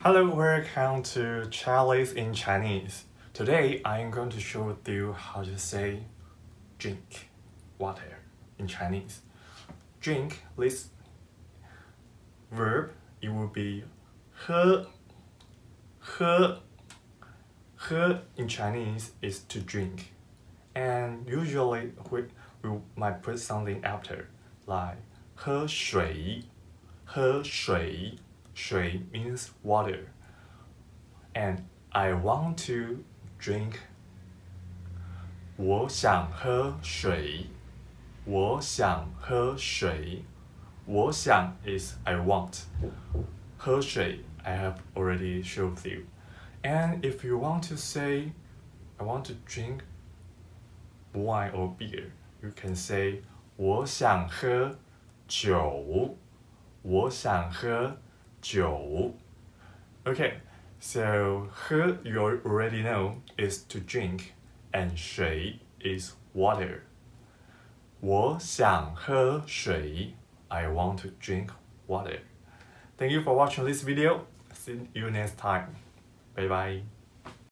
Hello, welcome to Charlie's in Chinese. Today I am going to show with you how to say drink water in Chinese. Drink this verb it will be 喝喝喝 in Chinese is to drink. And usually we, we might put something after like 喝水喝水水 means water. And I want to drink. 我想喝水。我想喝水。我想 is I want. 喝水 I have already showed you. And if you want to say I want to drink wine or beer, you can say 我想喝酒。我想喝 酒. Okay, so 喝 you already know is to drink, and 水 is water. 我想喝水. I want to drink water. Thank you for watching this video. See you next time. Bye bye.